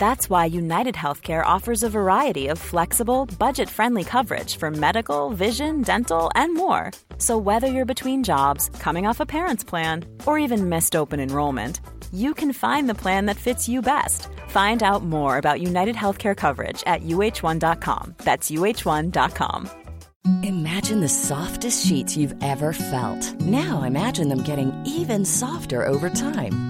That's why United Healthcare offers a variety of flexible, budget friendly coverage for medical, vision, dental, and more. So, whether you're between jobs, coming off a parent's plan, or even missed open enrollment, you can find the plan that fits you best. Find out more about United Healthcare coverage at uh1.com. That's uh1.com. Imagine the softest sheets you've ever felt. Now imagine them getting even softer over time.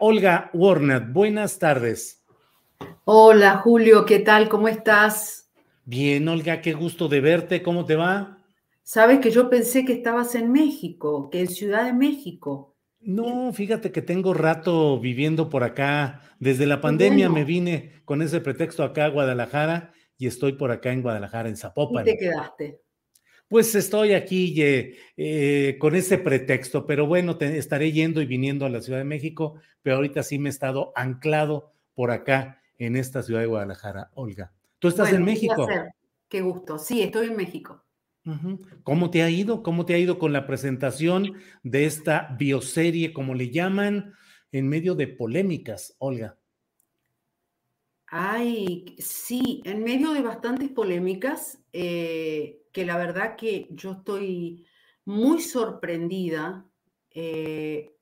Olga Warner, buenas tardes. Hola Julio, ¿qué tal? ¿Cómo estás? Bien, Olga, qué gusto de verte. ¿Cómo te va? Sabes que yo pensé que estabas en México, que en Ciudad de México. No, fíjate que tengo rato viviendo por acá. Desde la pandemia me vine con ese pretexto acá a Guadalajara y estoy por acá en Guadalajara, en Zapopan. ¿Y te quedaste? Pues estoy aquí eh, eh, con ese pretexto, pero bueno, te, estaré yendo y viniendo a la Ciudad de México, pero ahorita sí me he estado anclado por acá en esta ciudad de Guadalajara, Olga. ¿Tú estás en México? Qué gusto. Sí, estoy en México. ¿Cómo te ha ido? ¿Cómo te ha ido con la presentación de esta bioserie, como le llaman, en medio de polémicas, Olga? Ay, sí, en medio de bastantes polémicas. Eh, que la verdad que yo estoy muy sorprendida. Eh,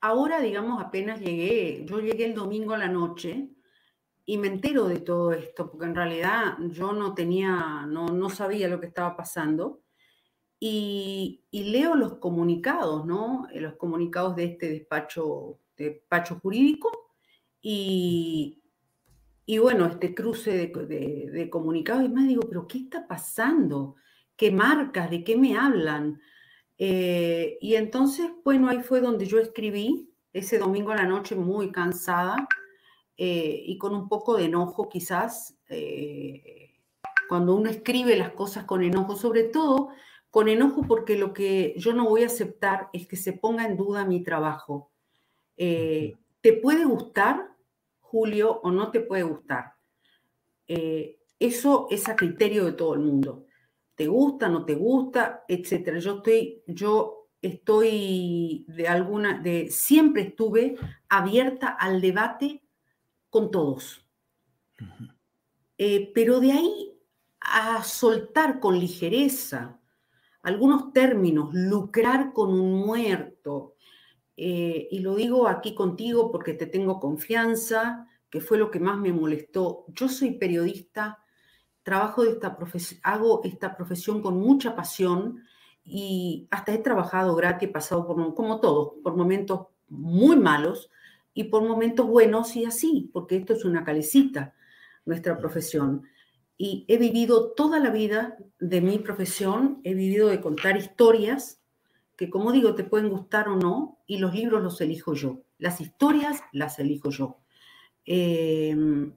ahora, digamos, apenas llegué, yo llegué el domingo a la noche y me entero de todo esto, porque en realidad yo no tenía, no, no sabía lo que estaba pasando. Y, leo los comunicados, ¿no? Eh, los comunicados de este despacho, despacho jurídico y, y bueno, este cruce de, comunicados y más digo, pero ¿qué está pasando? ¿Qué marcas? ¿De qué me hablan? Eh, y entonces, bueno, ahí fue donde yo escribí ese domingo a la noche muy cansada eh, y con un poco de enojo quizás. Eh, cuando uno escribe las cosas con enojo, sobre todo con enojo porque lo que yo no voy a aceptar es que se ponga en duda mi trabajo. ¿Te puede gustar? Julio, o no te puede gustar. Eh, eso es a criterio de todo el mundo. ¿Te gusta, no te gusta, etcétera? Yo estoy, yo estoy de alguna, de siempre estuve abierta al debate con todos. Eh, pero de ahí a soltar con ligereza algunos términos, lucrar con un muerto, eh, y lo digo aquí contigo porque te tengo confianza, que fue lo que más me molestó. Yo soy periodista, trabajo de esta hago esta profesión con mucha pasión y hasta he trabajado gratis, he pasado por, como todos, por momentos muy malos y por momentos buenos y así, porque esto es una calecita, nuestra profesión. Y he vivido toda la vida de mi profesión, he vivido de contar historias, que como digo, te pueden gustar o no, y los libros los elijo yo. Las historias las elijo yo. Em,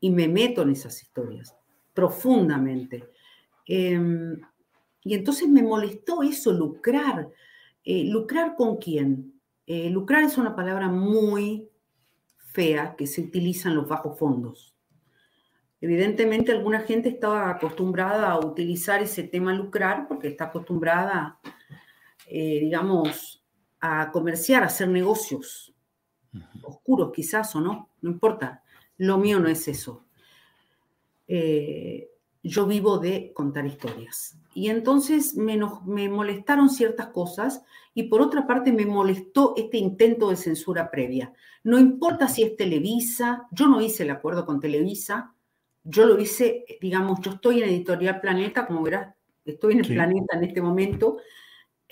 y me meto en esas historias profundamente. Em, y entonces me molestó eso, lucrar. Eh, ¿Lucrar con quién? Eh, lucrar es una palabra muy fea que se utiliza en los bajos fondos. Evidentemente alguna gente estaba acostumbrada a utilizar ese tema lucrar porque está acostumbrada eh, digamos, a comerciar, a hacer negocios oscuros quizás o no, no importa. Lo mío no es eso. Eh, yo vivo de contar historias. Y entonces me, me, molestaron ciertas cosas y por otra parte me molestó este intento de censura previa. No importa si es Televisa, yo no hice el acuerdo con Televisa, yo lo hice, digamos, yo estoy en Editorial Planeta, como verás, estoy en el planeta en este momento,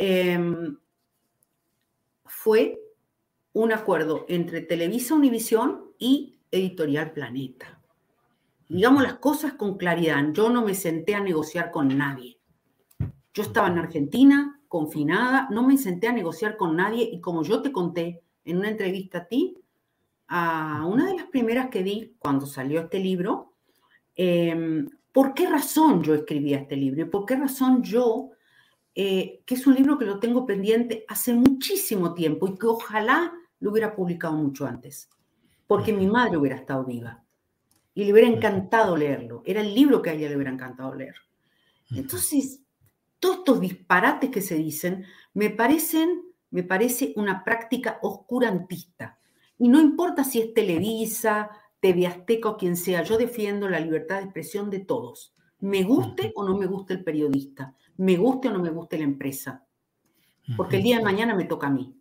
Em, fue un acuerdo entre Televisa Univisión y Editorial Planeta. Digamos las cosas con claridad. Yo no me senté a negociar con nadie. Yo estaba en Argentina, confinada, no me senté a negociar con nadie y como yo te conté en una entrevista a ti, a una de las primeras que di cuando salió este libro, em, ¿por qué razón yo escribía este libro? ¿Y por qué razón yo, eh, que es un libro que lo tengo pendiente hace muchísimo tiempo y que ojalá lo hubiera publicado mucho antes, porque mi madre hubiera estado viva y le hubiera encantado leerlo. Era el libro que a ella le hubiera encantado leer. Entonces, todos estos disparates que se dicen me parecen, me parece una práctica oscurantista. Y no importa si es Televisa, TV Azteca o quien sea, yo defiendo la libertad de expresión de todos. Me guste o no me guste el periodista, me guste o no me guste la empresa. Porque el día de mañana me toca a mí.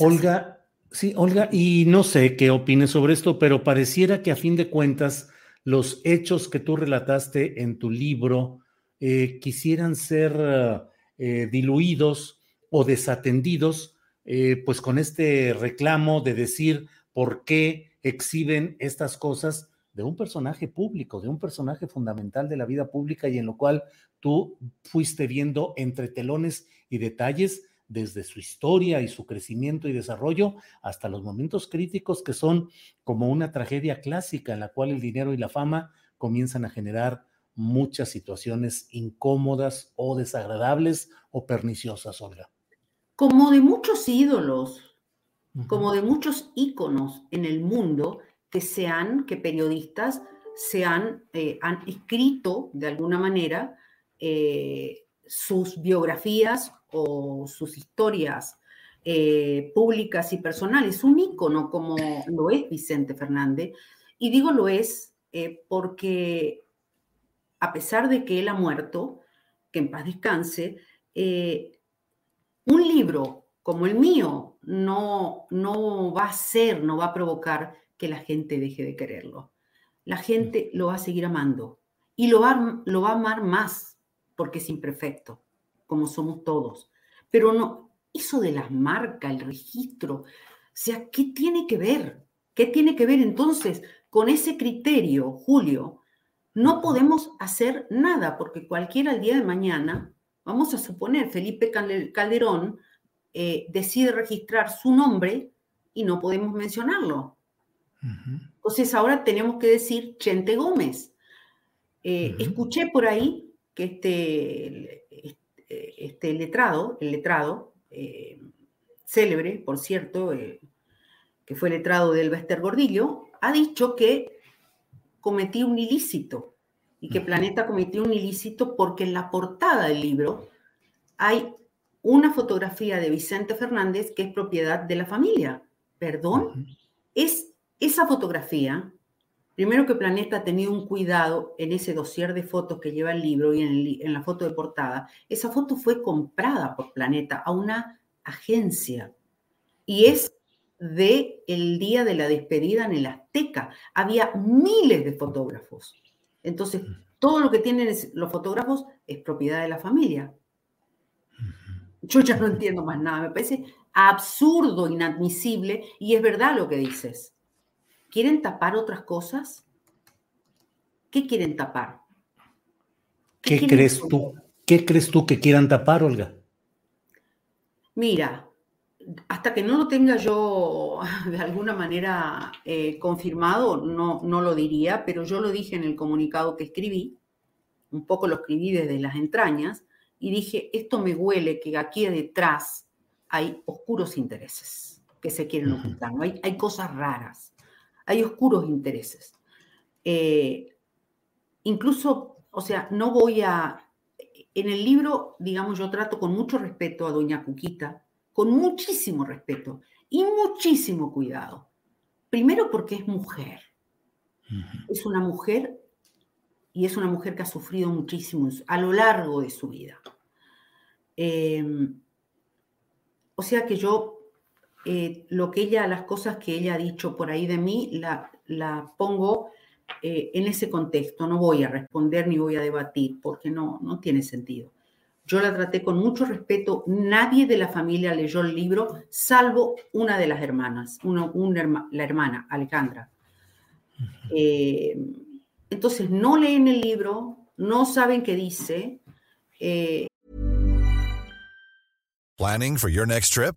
Olga, sí, Olga, y no sé qué opines sobre esto, pero pareciera que a fin de cuentas los hechos que tú relataste en tu libro eh, quisieran ser eh, diluidos o desatendidos, eh, pues con este reclamo de decir por qué exhiben estas cosas de un personaje público, de un personaje fundamental de la vida pública y en lo cual tú fuiste viendo entre telones y detalles desde su historia y su crecimiento y desarrollo hasta los momentos críticos que son como una tragedia clásica en la cual el dinero y la fama comienzan a generar muchas situaciones incómodas o desagradables o perniciosas, Olga. Como de muchos ídolos, como de muchos íconos en el mundo que sean, que periodistas se han, eh, han escrito de alguna manera eh, sus biografías o sus historias eh, públicas y personales, un ícono como lo es Vicente Fernández. Y digo lo es porque a pesar de que él ha muerto, que en paz descanse, un libro como el mío no, no va a ser, no va a provocar que la gente deje de quererlo. La gente lo va a seguir amando y lo va, lo va a amar más porque es imperfecto como somos todos. Pero no, eso de las marcas, el registro, o sea, ¿qué tiene que ver? ¿Qué tiene que ver entonces con ese criterio, Julio? No podemos hacer nada porque cualquiera al día de mañana, vamos a suponer, Felipe Calderón eh, decide registrar su nombre y no podemos mencionarlo. Entonces ahora tenemos que decir Chente Gómez. Eh, escuché por ahí que este, eh, este letrado, el letrado, eh, célebre, por cierto, eh, que fue letrado del Bester Gordillo, ha dicho que cometí un ilícito y que Planeta cometió un ilícito porque en la portada del libro hay una fotografía de Vicente Fernández que es propiedad de la familia. ¿Perdón? Es esa fotografía Primero que Planeta ha tenido un cuidado en ese dossier de fotos que lleva el libro y en, la foto de portada. Esa foto fue comprada por Planeta a una agencia y es de el día de la despedida en el Azteca. Había miles de fotógrafos. Entonces, todo lo que tienen los fotógrafos es propiedad de la familia. Yo ya no entiendo más nada. Me parece absurdo, inadmisible y es verdad lo que dices. ¿Quieren tapar otras cosas? ¿Qué quieren tapar? ¿Qué, crees tú? ¿Qué crees tú que quieran tapar, Olga? Mira, hasta que no lo tenga yo de alguna manera eh, confirmado, no, no lo diría, pero yo lo dije en el comunicado que escribí, un poco lo escribí desde las entrañas, y dije, esto me huele que aquí detrás hay oscuros intereses que se quieren ocultar, ¿no? hay, hay cosas raras hay oscuros intereses. Eh, incluso, o sea, no voy a... En el libro, digamos, yo trato con mucho respeto a doña Cuquita, con muchísimo respeto y muchísimo cuidado. Primero porque es mujer. Es una mujer y es una mujer que ha sufrido muchísimo a lo largo de su vida. Em, o sea que yo eh, lo que ella, las cosas que ella ha dicho por ahí de mí, la, la pongo eh, en ese contexto. No voy a responder ni voy a debatir porque no, no tiene sentido. Yo la traté con mucho respeto. Nadie de la familia leyó el libro, salvo una de las hermanas, la hermana, Alejandra. Eh, entonces, no leen el libro, no saben qué dice. Eh, Planning for your next trip?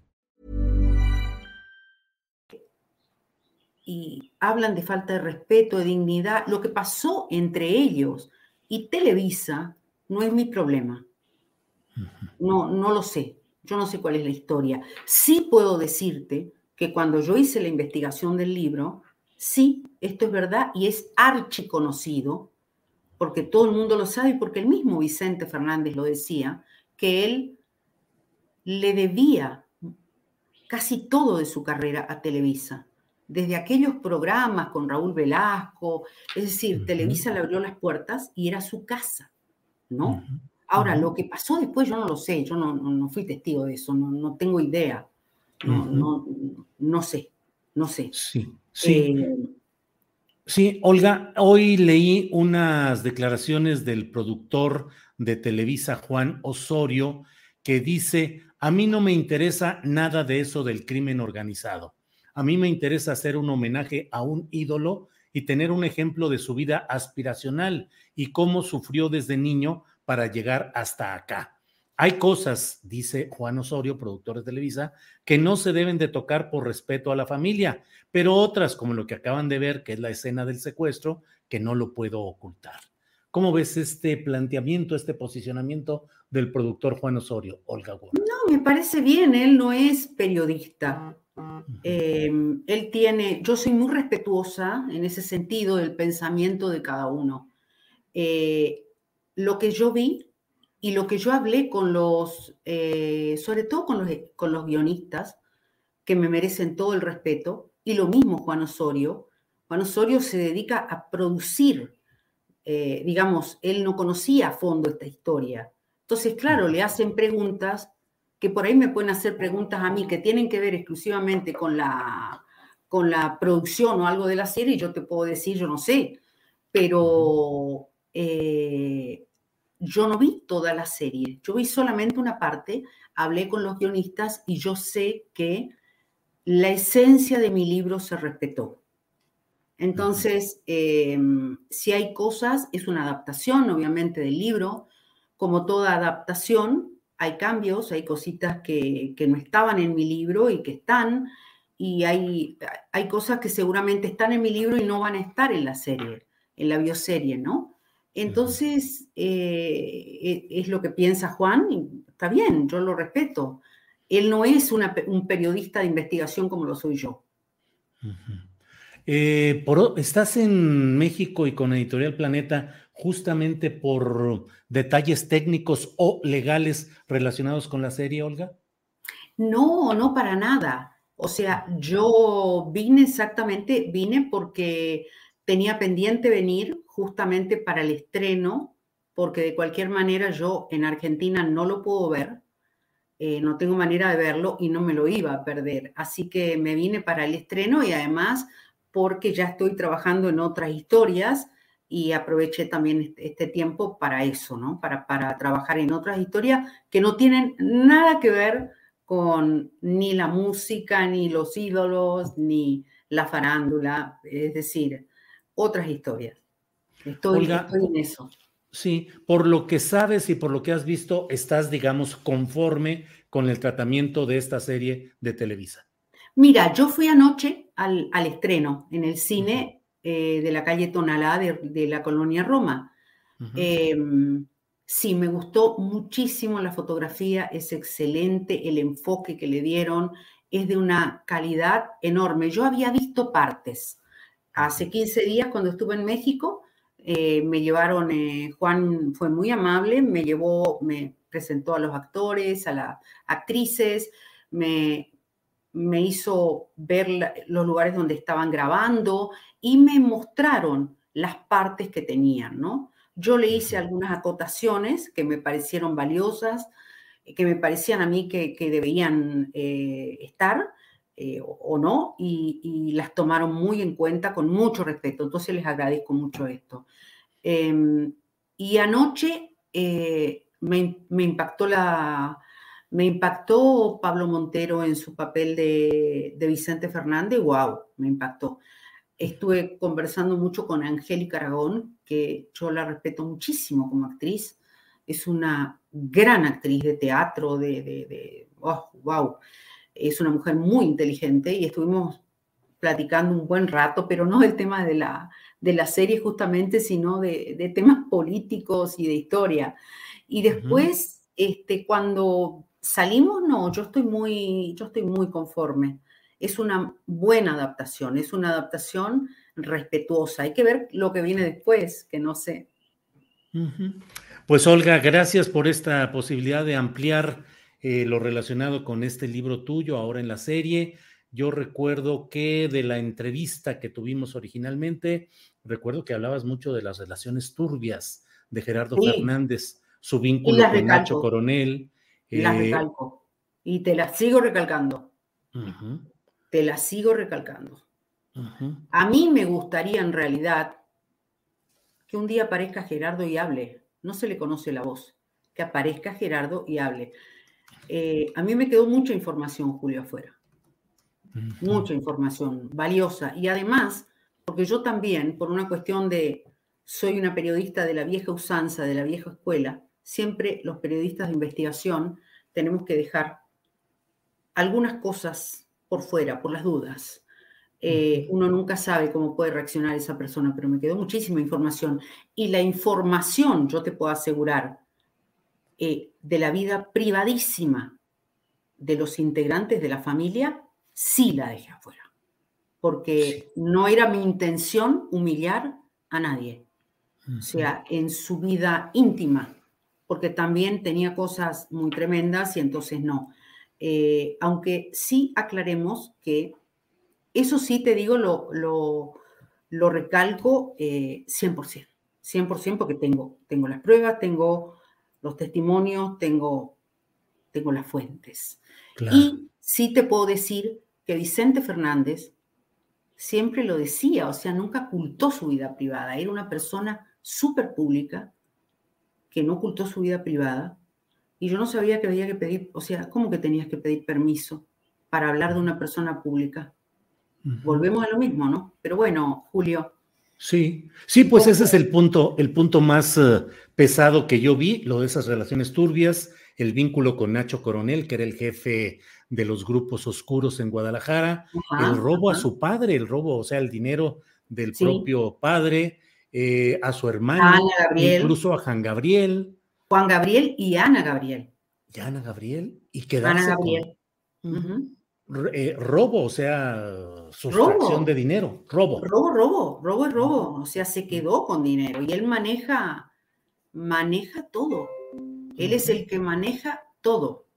Y hablan de falta de respeto, de dignidad. Lo que pasó entre ellos y Televisa no es mi problema. No, no lo sé. Yo no sé cuál es la historia. Sí puedo decirte que cuando yo hice la investigación del libro, sí, esto es verdad y es archiconocido, porque todo el mundo lo sabe y porque el mismo Vicente Fernández lo decía, que él le debía casi todo de su carrera a Televisa desde aquellos programas con Raúl Velasco, es decir, Televisa le abrió las puertas y era su casa, ¿no? Ahora, lo que pasó después yo no lo sé, yo no, fui testigo de eso, no, tengo idea, no, no, sé, no sé. Sí, sí. Eh, sí, Olga, hoy leí unas declaraciones del productor de Televisa, Juan Osorio, que dice, a mí no me interesa nada de eso del crimen organizado. A mí me interesa hacer un homenaje a un ídolo y tener un ejemplo de su vida aspiracional y cómo sufrió desde niño para llegar hasta acá. Hay cosas, dice Juan Osorio, productor de Televisa, que no se deben de tocar por respeto a la familia, pero otras, como lo que acaban de ver, que es la escena del secuestro, que no lo puedo ocultar. ¿Cómo ves este planteamiento, este posicionamiento del productor Juan Osorio, Olga No, me parece bien, él no es periodista. Em, él tiene, yo soy muy respetuosa en ese sentido del pensamiento de cada uno. Eh, lo que yo vi y lo que yo hablé con los, eh, sobre todo con los, con los guionistas, que me merecen todo el respeto, y lo mismo Juan Osorio. Juan Osorio se dedica a producir, eh, digamos, él no conocía a fondo esta historia. Entonces, claro, le hacen preguntas que por ahí me pueden hacer preguntas a mí que tienen que ver exclusivamente con la, con la producción o algo de la serie, yo te puedo decir, yo no sé, pero eh, yo no vi toda la serie, yo vi solamente una parte, hablé con los guionistas y yo sé que la esencia de mi libro se respetó. Entonces, em, si hay cosas, es una adaptación, obviamente, del libro. Como toda adaptación, hay cambios, hay cositas que, no estaban en mi libro y que están, y hay, hay cosas que seguramente están en mi libro y no van a estar en la serie, en la bioserie, ¿no? Entonces, eh, e, es lo que piensa Juan, y está bien, yo lo respeto. Él no es un periodista de investigación como lo soy yo. Eh, por, estás en México y con Editorial Planeta justamente por detalles técnicos o legales relacionados con la serie, Olga? No, no para nada. O sea, yo vine exactamente, vine porque tenía pendiente venir justamente para el estreno, porque de cualquier manera yo en Argentina no lo puedo ver, eh, no tengo manera de verlo y no me lo iba a perder. Así que me vine para el estreno y además porque ya estoy trabajando en otras historias y aproveché también este, tiempo para eso, ¿no? Para, para trabajar en otras historias que no tienen nada que ver con ni la música, ni los ídolos, ni la farándula, es decir, otras historias. Estoy, en eso. Sí, por lo que sabes y por lo que has visto, estás, digamos, conforme con el tratamiento de esta serie de Televisa. Mira, yo fui anoche al, estreno en el cine eh, de la calle Tonalá de, la colonia Roma. Em, sí, me gustó muchísimo la fotografía, es excelente, el enfoque que le dieron es de una calidad enorme. Yo había visto partes. Hace 15 días cuando estuve en México, eh, me llevaron, eh, Juan fue muy amable, me llevó, me presentó a los actores, a las actrices, me, me hizo ver los lugares donde estaban grabando y me mostraron las partes que tenían, ¿no? Yo le hice algunas acotaciones que me parecieron valiosas, que me parecían a mí que, que debían eh, estar o, no, y, las tomaron muy en cuenta con mucho respeto. Entonces les agradezco mucho esto. Em, y anoche eh, me, impactó la, me impactó Pablo Montero en su papel de, Vicente Fernández, wow, me impactó. Estuve conversando mucho con Angélica Aragón, que yo la respeto muchísimo como actriz. Es una gran actriz de teatro, de, de, oh, wow. Es una mujer muy inteligente y estuvimos platicando un buen rato, pero no del tema de la, de la serie justamente, sino de, temas políticos y de historia. Y después, este, cuando salimos, no, yo estoy muy, yo estoy muy conforme. Es una buena adaptación, es una adaptación respetuosa. Hay que ver lo que viene después, que no sé. Pues Olga, gracias por esta posibilidad de ampliar eh, lo relacionado con este libro tuyo ahora en la serie. Yo recuerdo que de la entrevista que tuvimos originalmente, recuerdo que hablabas mucho de las relaciones turbias de Gerardo Fernández, su vínculo con Nacho Coronel. Y las eh, recalco. Y te las sigo recalcando. Te las sigo recalcando. A mí me gustaría en realidad que un día aparezca Gerardo y hable. No se le conoce la voz. Que aparezca Gerardo y hable. Eh, a mí me quedó mucha información, Julio, afuera. Mucha información valiosa. Y además, porque yo también, por una cuestión de, soy una periodista de la vieja usanza, de la vieja escuela, siempre los periodistas de investigación tenemos que dejar algunas cosas por fuera, por las dudas. Eh, uno nunca sabe cómo puede reaccionar esa persona, pero me quedó muchísima información. Y la información, yo te puedo asegurar, eh, de la vida privadísima de los integrantes de la familia, sí la dejé afuera. Porque no era mi intención humillar a nadie, o sea, en su vida íntima, porque también tenía cosas muy tremendas y entonces no. Eh, aunque sí aclaremos que eso sí te digo, lo, lo, recalco 100%, eh, 100% porque tengo, tengo las pruebas, tengo los testimonios, tengo, tengo las fuentes. Y sí te puedo decir que Vicente Fernández siempre lo decía, o sea, nunca ocultó su vida privada. Era una persona súper pública que no ocultó su vida privada. Y yo no sabía que había que pedir, o sea, ¿cómo que tenías que pedir permiso para hablar de una persona pública? Volvemos a lo mismo, ¿no? Pero bueno, Julio. Sí, sí, pues ese es el punto, el punto más eh, pesado que yo vi, lo de esas relaciones turbias, el vínculo con Nacho Coronel, que era el jefe de los grupos oscuros en Guadalajara, el robo a su padre, el robo, o sea, el dinero del propio padre, eh, a su hermano, incluso a Juan Gabriel. Juan Gabriel y Ana Gabriel. Y Ana Gabriel, y quedarse Ana Gabriel. Eh, robo, o sea, sustracción de dinero, robo. Robo, robo, robo es robo, o sea, se quedó con dinero y él maneja, maneja todo. Él es el que maneja todo.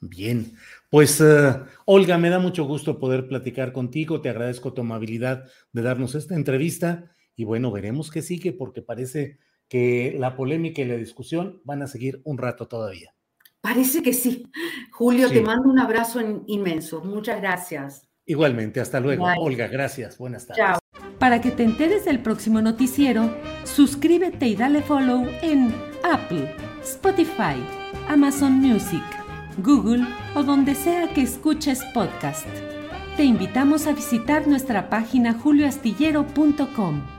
Bien, pues eh, Olga, me da mucho gusto poder platicar contigo, te agradezco tu amabilidad de darnos esta entrevista y bueno, veremos qué sigue porque parece que la polémica y la discusión van a seguir un rato todavía. Parece que sí. Julio, te mando un abrazo inmenso. Muchas gracias. Igualmente, hasta luego. Olga, gracias. Buenas tardes. Chao. Para que te enteres del próximo noticiero, suscríbete y dale follow en Apple, Spotify, Amazon Music, Google o donde sea que escuches podcast. Te invitamos a visitar nuestra página julioastillero.com.